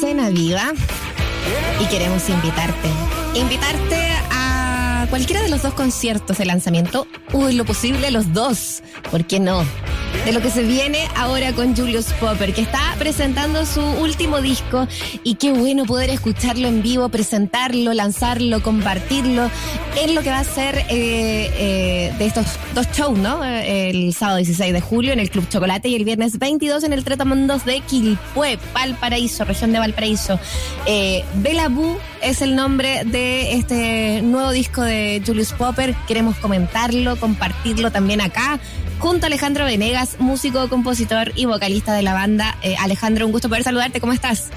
Cena Viva y queremos invitarte. Invitarte a cualquiera de los dos conciertos de lanzamiento o lo posible los dos. ¿Por qué no? De lo que se viene ahora con Julius Popper, que está presentando su último disco y qué bueno poder escucharlo en vivo, presentarlo, lanzarlo, compartirlo en lo que va a ser eh, eh, de estos dos shows, ¿no? El sábado 16 de julio en el Club Chocolate y el viernes 22 en el Tratamundos de Quilpué, Valparaíso, región de Valparaíso. Eh, es el nombre de este nuevo disco de Julius Popper. Queremos comentarlo, compartirlo también acá junto a Alejandro Venegas, músico, compositor y vocalista de la banda. Eh, Alejandro, un gusto poder saludarte. ¿Cómo estás?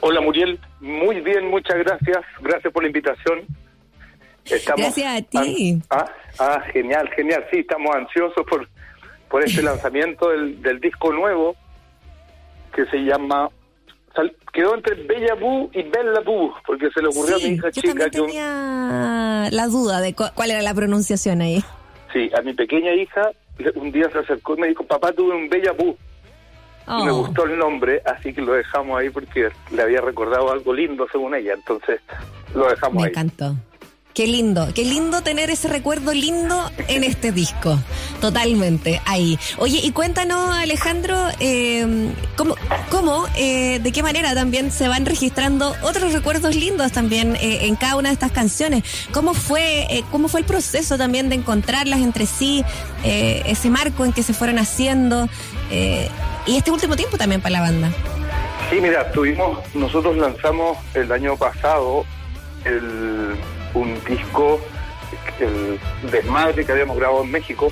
Hola Muriel, muy bien, muchas gracias. Gracias por la invitación. gracias a ti. Ah, ah, genial, genial. Sí, estamos ansiosos por, por este lanzamiento del, del disco nuevo que se llama quedó entre Bella Boo y Bella Boo, porque se le ocurrió a mi hija chica. Yo tenía la duda de cuál era la pronunciación ahí. Sí, a mi pequeña hija un día se acercó y me dijo, papá, tuve un Bella Boo. me oh. gustó el nombre, así que lo dejamos ahí porque le había recordado algo lindo según ella, entonces lo dejamos ahí. Me encantó. Qué lindo, qué lindo tener ese recuerdo lindo en este disco. Totalmente, ahí. Oye, y cuéntanos, Alejandro, eh, ¿cómo, cómo eh, de qué manera también se van registrando otros recuerdos lindos también eh, en cada una de estas canciones? ¿Cómo fue, eh, cómo fue el proceso también de encontrarlas entre sí, ese marco en que se fueron haciendo y este último tiempo también para la banda? Sí, mira, tuvimos, nosotros lanzamos el año pasado el un disco, el desmadre que habíamos grabado en México,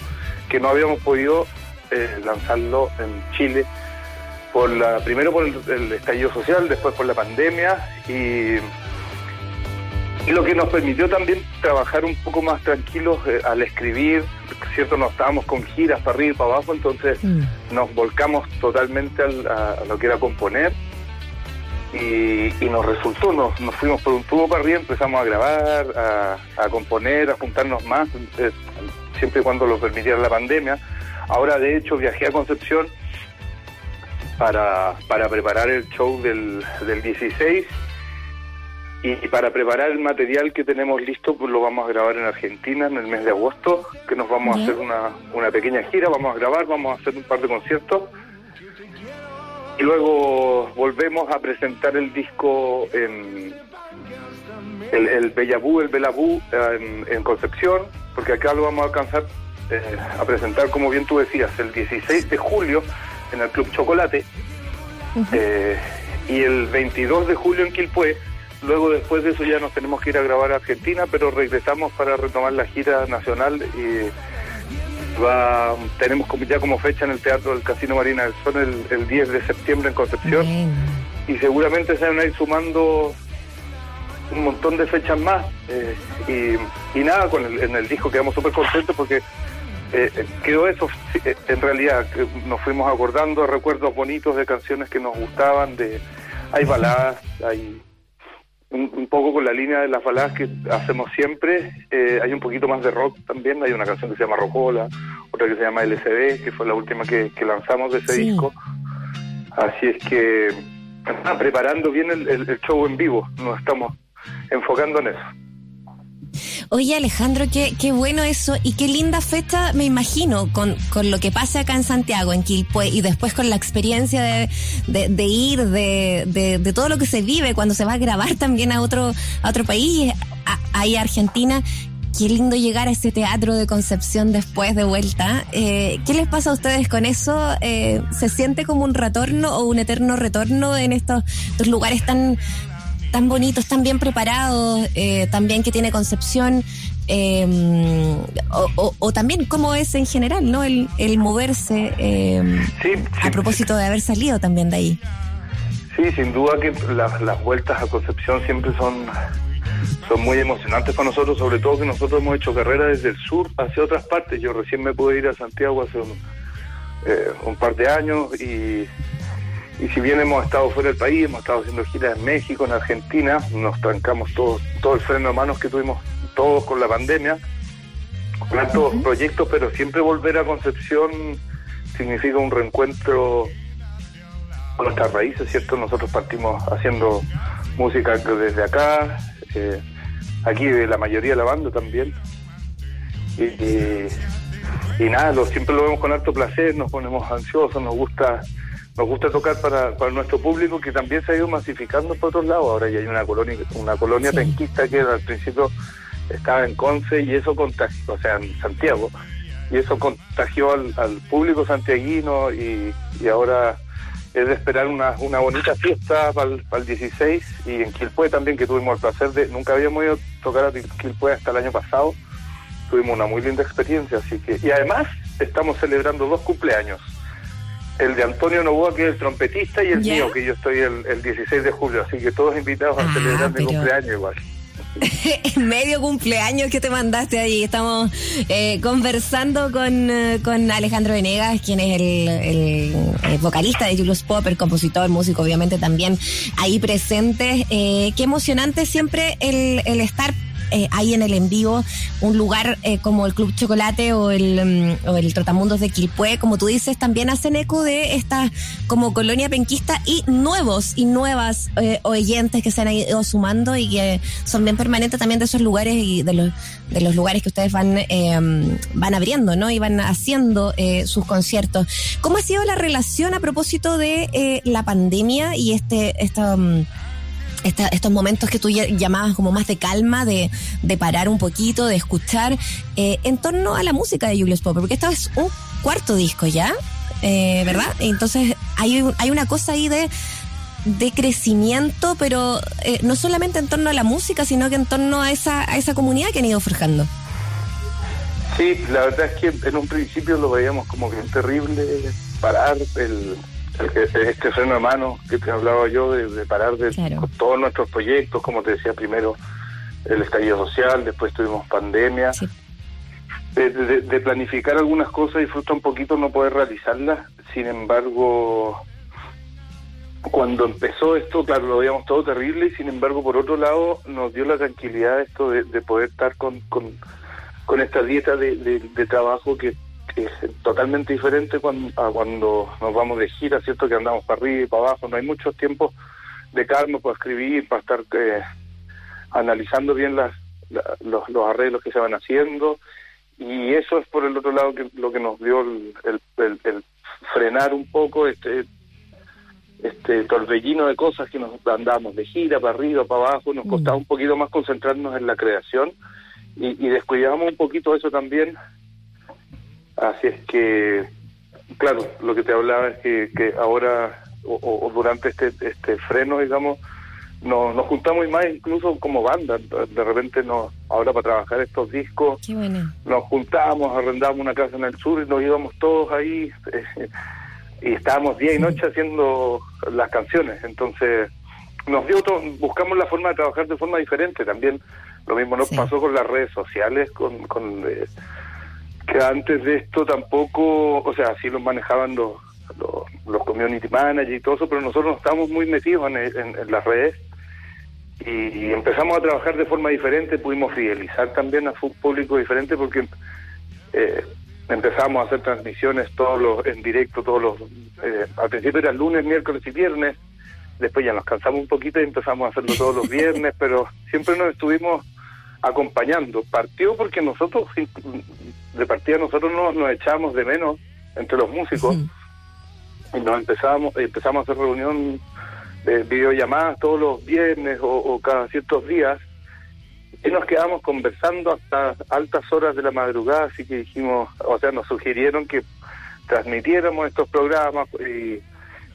que no habíamos podido eh, lanzarlo en Chile, por la primero por el, estallido social, después por la pandemia y, y, lo que nos permitió también trabajar un poco más tranquilos eh, al escribir, cierto, no estábamos con giras para arriba y para abajo, entonces mm. nos volcamos totalmente a lo que era componer y, nos resultó, nos, nos, fuimos por un tubo para arriba, empezamos a grabar, a, componer, a juntarnos más, eh, siempre y cuando lo permitiera la pandemia. Ahora, de hecho, viajé a Concepción para, para preparar el show del, del 16 y, para preparar el material que tenemos listo, pues lo vamos a grabar en Argentina en el mes de agosto, que nos vamos a hacer una, una pequeña gira, vamos a grabar, vamos a hacer un par de conciertos y luego volvemos a presentar el disco en el, el Bellabú, el Belabú en, Concepción, porque acá lo vamos a alcanzar eh, a presentar, como bien tú decías, el 16 de julio en el Club Chocolate eh, y el 22 de julio en Quilpué. Luego después de eso ya nos tenemos que ir a grabar a Argentina, pero regresamos para retomar la gira nacional y va tenemos ya como fecha en el Teatro del Casino Marina del Sol el, 10 de septiembre en Concepción. Y seguramente se van a ir sumando un montón de fechas más. Eh, y, nada, con el, en el disco quedamos súper contentos porque eh, eh, quedó eso, en realidad nos fuimos acordando recuerdos bonitos de canciones que nos gustaban, de hay baladas, hay un, poco con la línea de las baladas que hacemos siempre. Eh, hay un poquito más de rock también. Hay una canción que se llama Rojola, otra que se llama LCD, que fue la última que, lanzamos de ese disco. Así es que preparando bien el, el show en vivo. Nos estamos enfocando en eso. Oye, Alejandro, qué, qué bueno eso y qué linda fecha, me imagino, con, con lo que pasa acá en Santiago, en Quilpue, y después con la experiencia de, de, ir, de, de, todo lo que se vive cuando se va a grabar también a otro, a otro país, ahí a Argentina. Qué lindo llegar a ese teatro de Concepción después de vuelta. Eh, ¿Qué les pasa a ustedes con eso? Eh, ¿Se siente como un retorno o un eterno retorno en estos, estos lugares tan, tan bonitos, tan bien preparados, eh, también que tiene Concepción, em, o, también cómo es en general, ¿no? El, moverse em, a propósito de haber salido también de ahí. Sí, sin duda que las vueltas a Concepción siempre son son muy emocionantes para nosotros, sobre todo que nosotros hemos hecho carrera desde el sur hacia otras partes. Yo recién me pude ir a Santiago hace un, eh, un par de años y y si bien hemos estado fuera del país, hemos estado haciendo giras en México, en Argentina, nos trancamos todos, todo el freno de manos que tuvimos todos con la pandemia, con estos proyectos, pero siempre volver a Concepción significa un reencuentro nuestras raíces, ¿cierto? Nosotros partimos haciendo música desde acá, eh, aquí de la mayoría de la banda también. Y, nada, lo, siempre lo vemos con alto placer, nos ponemos ansiosos, nos gusta nos gusta tocar para, para nuestro público que también se ha ido masificando por otros lados. Ahora ya hay una colonia una colonia penquista que al principio estaba en Conce y eso contagió, o sea, en Santiago, y eso contagió al, público santiaguino y, y ahora es de esperar una, una bonita fiesta para el, 16 y en Quilpue también, que tuvimos el placer de, nunca habíamos ido a tocar a Quilpue hasta el año pasado, tuvimos una muy linda experiencia, así que, y además estamos celebrando dos cumpleaños, el de Antonio Novoa, que es el trompetista, y el mío, que yo estoy el, 16 de julio, así que todos invitados a ah, celebrar mi cumpleaños igual. medio cumpleaños que te mandaste ahí. Estamos eh, conversando con, eh, con, Alejandro Venegas, quien es el, vocalista de Julius Popper, compositor, músico, obviamente también ahí presente. Eh, qué emocionante siempre el, el estar eh, hay en el en vivo un lugar eh, como el Club Chocolate o el, mm, o el Trotamundos de Quilpué, como tú dices, también hacen eco de esta como colonia penquista y nuevos y nuevas eh, oyentes que se han ido sumando y que son bien permanentes también de esos lugares y de los, de los lugares que ustedes van, em, van abriendo, ¿no? Y van haciendo sus conciertos. ¿Cómo ha sido la relación a propósito de la pandemia y este, esta... Mm, estos momentos que tú llamabas como más de calma, de, parar un poquito, de escuchar, eh, en torno a la música de Julius Popper, porque esto es un cuarto disco ya, eh, ¿verdad? Entonces hay, hay una cosa ahí de, de crecimiento, pero eh, no solamente en torno a la música, sino que en torno a esa, a esa comunidad que han ido forjando. Sí, la verdad es que en un principio lo veíamos como bien terrible parar el este freno de mano que te hablaba yo de, parar de todos nuestros proyectos, como te decía primero, el estallido social, después tuvimos pandemia, de, planificar algunas cosas y frustra un poquito no poder realizarlas, sin embargo, cuando empezó esto, claro, lo veíamos todo terrible y sin embargo, por otro lado, nos dio la tranquilidad esto de, poder estar con, con, con esta dieta de trabajo que es totalmente diferente cuando, a cuando nos vamos de gira, ¿cierto? Que andamos para arriba y para abajo, no hay muchos tiempos de calma para escribir, para estar eh, analizando bien las, los, los, arreglos que se van haciendo y eso es por el otro lado que lo que nos dio el, el, frenar un poco este este torbellino de cosas que nos andamos de gira para arriba, para abajo, nos costaba mm. un poquito más concentrarnos en la creación y, y descuidamos un poquito eso también Así es que, claro, lo que te hablaba es que, que ahora o, durante este, este freno, digamos, nos, nos juntamos y más incluso como banda. De repente, nos, ahora para trabajar estos discos, nos juntamos, arrendamos una casa en el sur y nos íbamos todos ahí eh, y estábamos día y noche haciendo las canciones. Entonces, nos dio todo, buscamos la forma de trabajar de forma diferente. También lo mismo nos pasó con las redes sociales, con... con eh, que antes de esto tampoco, o sea, sí lo manejaban los, los, community managers y todo eso, pero nosotros no estábamos muy metidos en, las redes. Y, empezamos a trabajar de forma diferente, pudimos fidelizar también a un público diferente porque eh, empezamos a hacer transmisiones todos los en directo, todos los, eh, al principio era lunes, miércoles y viernes, después ya nos cansamos un poquito y empezamos a hacerlo todos los viernes, pero siempre nos estuvimos acompañando. Partió porque nosotros, de partida nosotros no, nos echamos de menos entre los músicos y nos empezamos, empezamos a hacer reunión de videollamadas todos los viernes o, cada ciertos días y nos quedamos conversando hasta altas horas de la madrugada, así que dijimos, o sea, nos sugirieron que transmitiéramos estos programas y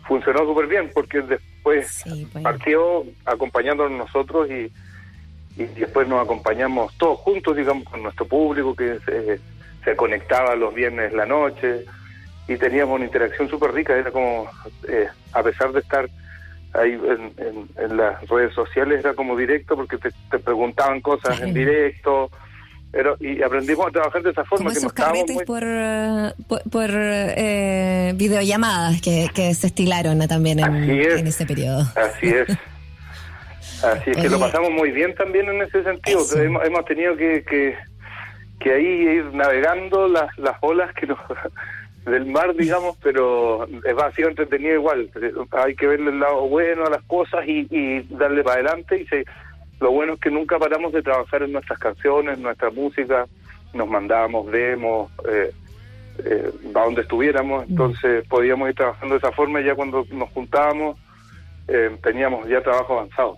funcionó súper bien porque después pues. partió acompañándonos nosotros y y después nos acompañamos todos juntos, digamos, con nuestro público que se, se conectaba los viernes la noche y teníamos una interacción súper rica, era como, eh, a pesar de estar ahí en, las redes sociales, era como directo porque te, preguntaban cosas en directo. Pero, y aprendimos a trabajar de esa forma. Como que esos carretes por, por, eh, videollamadas que, que se estilaron también en, en ese periodo. Así es. Así es que lo pasamos muy bien también en ese sentido. Hemos, hemos, tenido que, que, que, ahí ir navegando las, las olas que nos, del mar, digamos, pero es vacío entretenido igual. Hay que verle el lado bueno a las cosas y, y darle para adelante. Y se, lo bueno es que nunca paramos de trabajar en nuestras canciones, nuestra música. Nos mandábamos demos, eh, eh, a donde estuviéramos. Mm. Entonces podíamos ir trabajando de esa forma y ya cuando nos juntábamos eh, teníamos ya trabajo avanzado.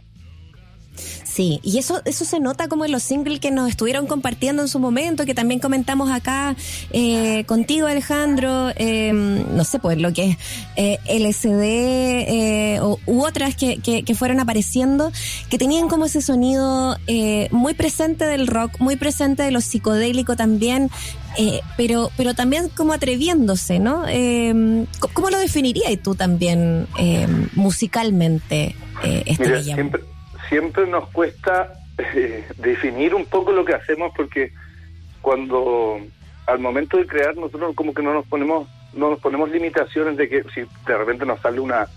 Sí, y eso, eso se nota como en los singles que nos estuvieron compartiendo en su momento, que también comentamos acá eh, contigo, Alejandro, em, no sé, pues lo que es eh, LSD eh, u otras que, que, fueron apareciendo, que tenían como ese sonido eh, muy presente del rock, muy presente de lo psicodélico también, eh, pero, pero también como atreviéndose, ¿no? Eh, ¿Cómo lo definirías tú también eh, musicalmente este Mira, siempre nos cuesta eh, definir un poco lo que hacemos porque cuando al momento de crear nosotros como que no nos ponemos no nos ponemos limitaciones de que si de repente nos sale una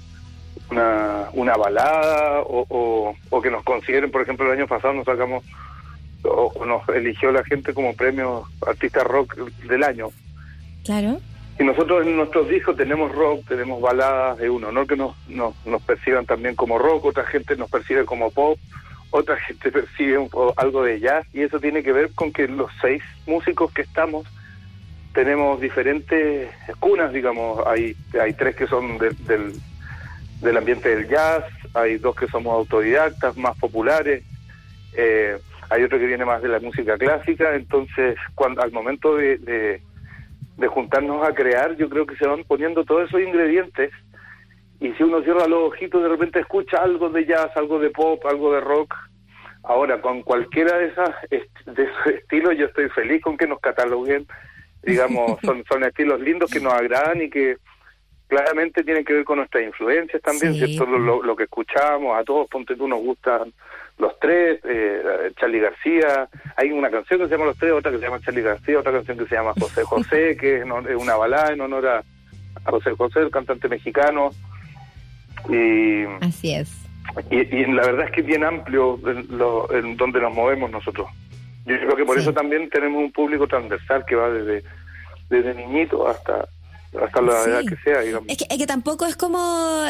una, una balada o, o, que nos consideren, por ejemplo, el año pasado nos sacamos o, nos eligió la gente como premio artista rock del año. Claro. Y nosotros en nuestros discos tenemos rock, tenemos baladas, de uno, no que nos, nos, nos perciban también como rock, otra gente nos percibe como pop, otra gente percibe algo de jazz, y eso tiene que ver con que los seis músicos que estamos tenemos diferentes cunas, digamos, hay, hay tres que son del, del ambiente del jazz, hay dos que somos autodidactas, más populares, eh, hay otro que viene más de la música clásica, entonces cuando al momento de de juntarnos a crear, yo creo que se van poniendo todos esos ingredientes y si uno cierra los ojitos de repente escucha algo de jazz, algo de pop, algo de rock. Ahora, con cualquiera de esas de esos estilos yo estoy feliz con que nos cataloguen, digamos, son, son estilos lindos que nos agradan y que claramente tienen que ver con nuestras influencias también, ¿cierto? Lo, lo, que escuchamos, a todos, ponte tú, nos gustan los tres, eh, Charlie García, hay una canción que se llama Los Tres, otra que se llama Charlie García, otra canción que se llama José José, que es una balada en honor a, José José, el cantante mexicano. Y, Así es. Y, la verdad es que es bien amplio en, donde nos movemos nosotros. Yo creo que por eso también tenemos un público transversal que va desde, desde niñito hasta hasta la edad que sea, digamos. Es que, es que tampoco es como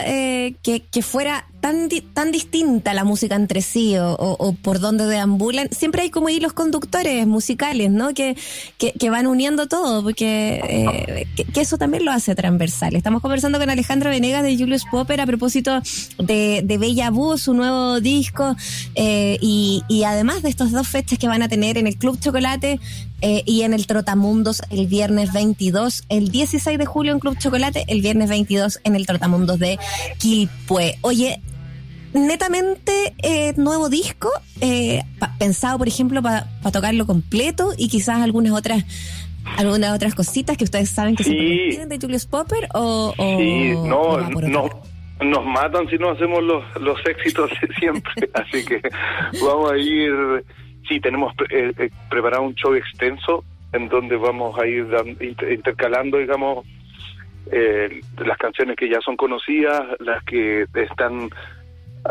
eh, que, que fuera tan, tan distinta la música entre sí o, por donde deambulan, siempre hay como hilos conductores musicales, ¿no? Que, que, van uniendo todo, porque eh, que, eso también lo hace transversal. Estamos conversando con Alejandro Venegas de Julius Popper a propósito de, de Bella Bú, su nuevo disco, eh, y, y además de estas dos fechas que van a tener en el Club Chocolate eh, y en el Trotamundos el viernes 22, el 16 de julio en Club Chocolate, el viernes 22 en el Trotamundos de Quilpue. Oye, netamente eh, nuevo disco, eh, pensado, por ejemplo, para tocarlo completo y quizás algunas otras algunas otras cositas que ustedes saben que se se de Julius Popper o, sí, no, no nos matan si no hacemos los, los éxitos siempre, así que vamos a ir, sí, tenemos eh, preparado un show extenso en donde vamos a ir intercalando, digamos, las canciones que ya son conocidas, las que están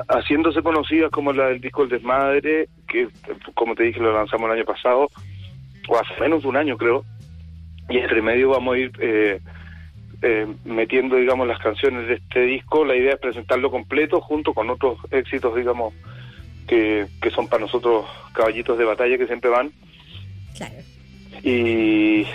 haciéndose conocidas como la del disco El Desmadre, que como te dije lo lanzamos el año pasado, o hace menos de un año creo, y entre medio vamos a ir eh, eh, metiendo, digamos, las canciones de este disco. La idea es presentarlo completo junto con otros éxitos, digamos, que, que son para nosotros caballitos de batalla que siempre van. Claro. Y,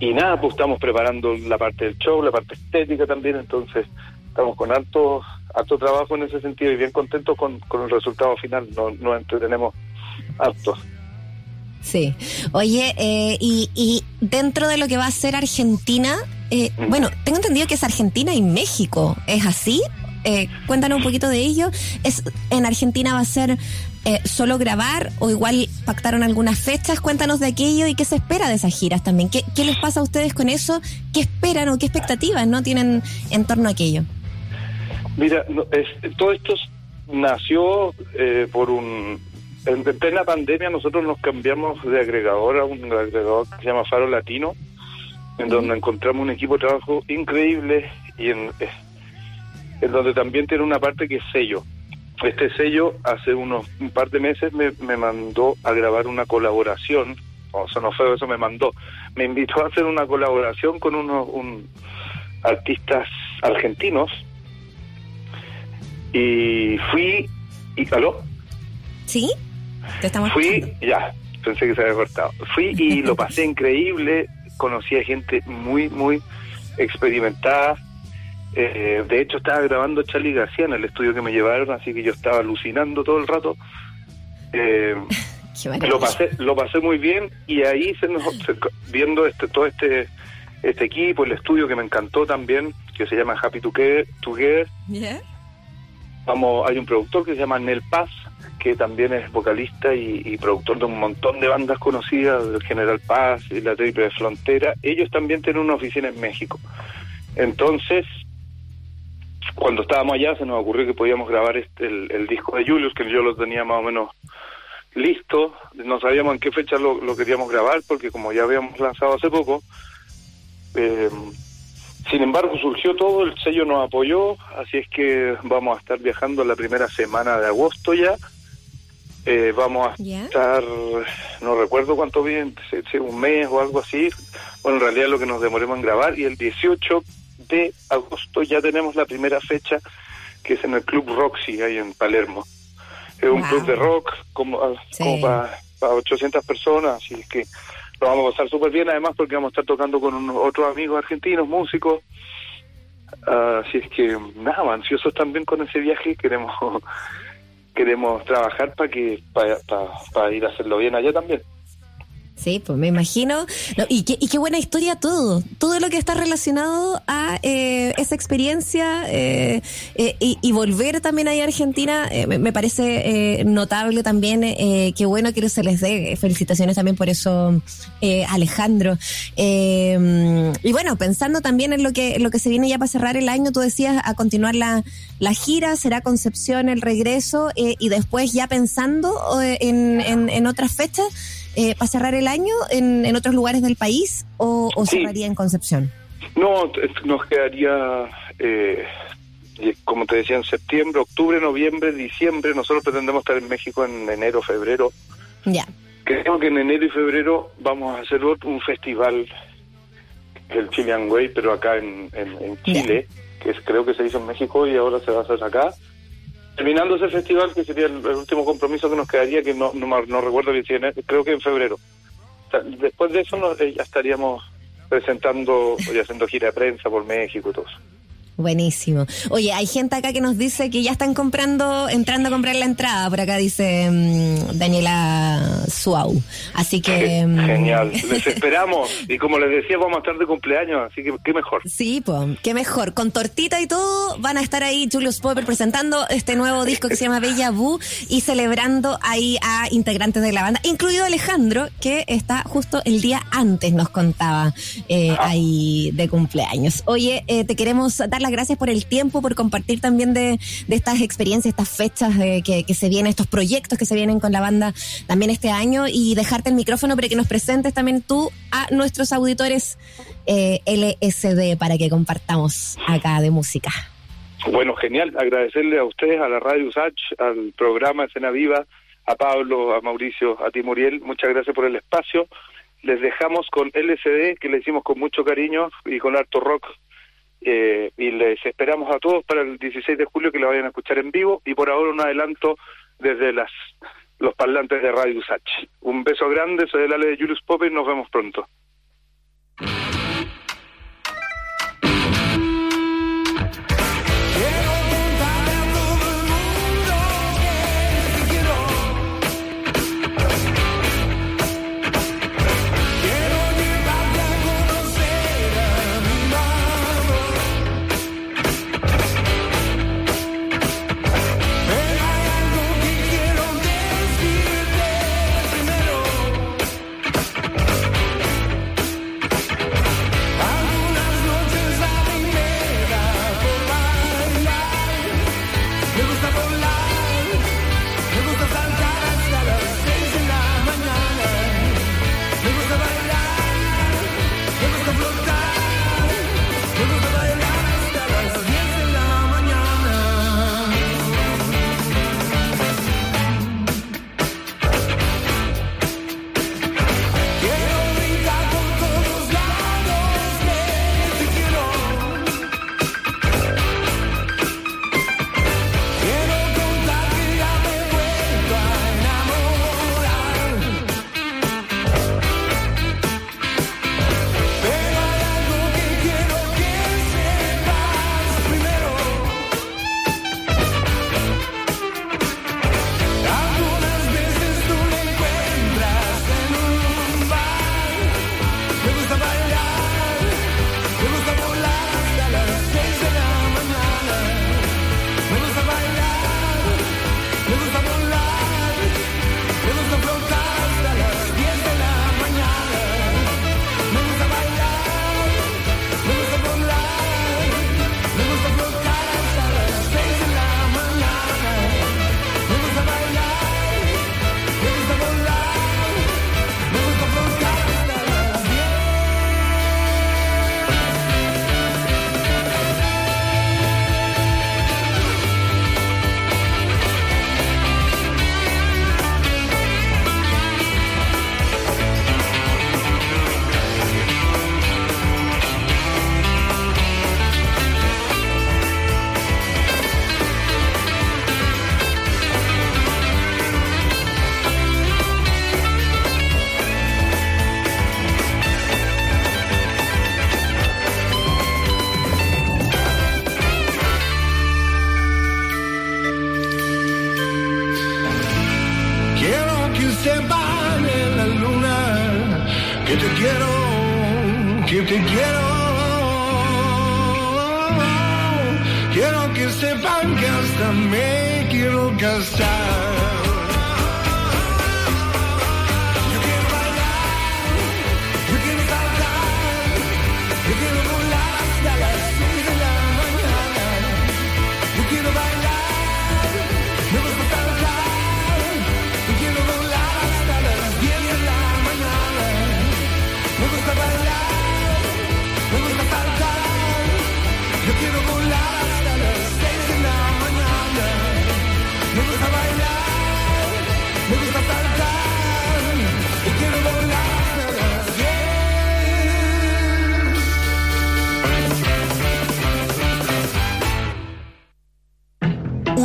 y nada, pues estamos preparando la parte del show, la parte estética también, entonces estamos con alto, alto trabajo en ese sentido y bien contentos con, con el resultado final. Nos, nos entretenemos alto. Sí. Oye, eh, y, y dentro de lo que va a ser Argentina, eh, bueno, tengo entendido que es Argentina y México. ¿Es así? Eh, cuéntanos un poquito de ello. ¿Es, ¿En Argentina va a ser eh, solo grabar o igual pactaron algunas fechas? Cuéntanos de aquello y qué se espera de esas giras también. ¿Qué, qué les pasa a ustedes con eso? ¿Qué esperan o qué expectativas no tienen en torno a aquello? Mira, todo esto nació eh, por un... En plena pandemia nosotros nos cambiamos de agregador a un agregador que se llama Faro Latino, en donde encontramos un equipo de trabajo increíble y en, en donde también tiene una parte que es sello. Este sello hace unos un par de meses me, me mandó a grabar una colaboración o sonó feo, eso me mandó. Me invitó a hacer una colaboración con unos un, artistas argentinos y fui y ¿aló? ¿Sí? Te estamos Fui, ya, pensé que se había cortado. Fui y lo pasé increíble, conocí a gente muy, muy experimentada. Eh, de hecho, estaba grabando Charlie García en el estudio que me llevaron, así que yo estaba alucinando todo el rato. Eh, lo pasé lo pasé muy bien y ahí se nos, viendo este todo este este equipo el estudio que me encantó también que se llama Happy Together, Together. vamos hay un productor que se llama Nel Paz que también es vocalista y, productor de un montón de bandas conocidas del General Paz y la Triple Frontera ellos también tienen una oficina en México entonces cuando estábamos allá se nos ocurrió que podíamos grabar este, el, el disco de Julius que yo lo tenía más o menos listo, no sabíamos en qué fecha lo, queríamos grabar porque como ya habíamos lanzado hace poco, eh, sin embargo surgió todo, el sello nos apoyó, así es que vamos a estar viajando la primera semana de agosto ya. Eh, vamos a estar, no recuerdo cuánto bien, un mes o algo así. Bueno, en realidad lo que nos demoremos en grabar y el 18 de agosto ya tenemos la primera fecha que es en el Club Roxy ahí en Palermo. Es un club de rock como, ah, para, 800 personas, así que lo vamos a pasar súper bien, además porque vamos a estar tocando con otros amigos argentinos, músicos. así es que, nada, ansiosos también con ese viaje, queremos queremos trabajar para que para ir a hacerlo bien allá también. Sí, pues me imagino. y, qué, y qué buena historia todo. Todo lo que está relacionado a eh, esa experiencia eh, eh, y, volver también ahí a Argentina me, parece notable también. qué bueno que se les dé. Felicitaciones también por eso, Alejandro. y bueno, pensando también en lo que, lo que se viene ya para cerrar el año, tú decías a continuar la, la gira, será Concepción el regreso y después ya pensando en, en, en otras fechas eh, para cerrar el año en, en, otros lugares del país o, cerraría en Concepción? No, nos quedaría, eh, como te decía, en septiembre, octubre, noviembre, diciembre. Nosotros pretendemos estar en México en enero, febrero. Ya. Creo que en enero y febrero vamos a hacer un festival, el Chilean Way, pero acá en, en, Chile, que es, creo que se hizo en México y ahora se va a hacer acá terminando ese festival, que sería el, último compromiso que nos quedaría, que no, no, recuerdo bien si creo que en febrero. después de eso eh, ya estaríamos presentando y haciendo gira de prensa por México y todo eso. Buenísimo. Oye, hay gente acá que nos dice que ya están comprando, entrando a comprar la entrada. Por acá dice mm, Daniela Suau. Así que. Mm, genial. Les esperamos. Y como les decía, vamos a estar de cumpleaños. Así que qué mejor. Sí, pues, qué mejor. Con tortita y todo, van a estar ahí Julius Popper presentando este nuevo disco que se llama Bella Boo y celebrando ahí a integrantes de la banda, incluido Alejandro, que está justo el día antes, nos contaba eh, ah. ahí de cumpleaños. Oye, eh, te queremos dar la gracias por el tiempo, por compartir también de, estas experiencias, estas fechas que, se vienen, estos proyectos que se vienen con la banda también este año y dejarte el micrófono para que nos presentes también tú a nuestros auditores eh, LSD para que compartamos acá de música. Bueno, genial. Agradecerle a ustedes, a la Radio USACH, al programa Escena Viva, a Pablo, a Mauricio, a ti, Muriel. Muchas gracias por el espacio. Les dejamos con LSD, que le hicimos con mucho cariño y con harto rock eh, y les esperamos a todos para el 16 de julio que lo vayan a escuchar en vivo y por ahora un adelanto desde las los parlantes de Radio Usach. Un beso grande, soy el Ale de Julius Pope y nos vemos pronto.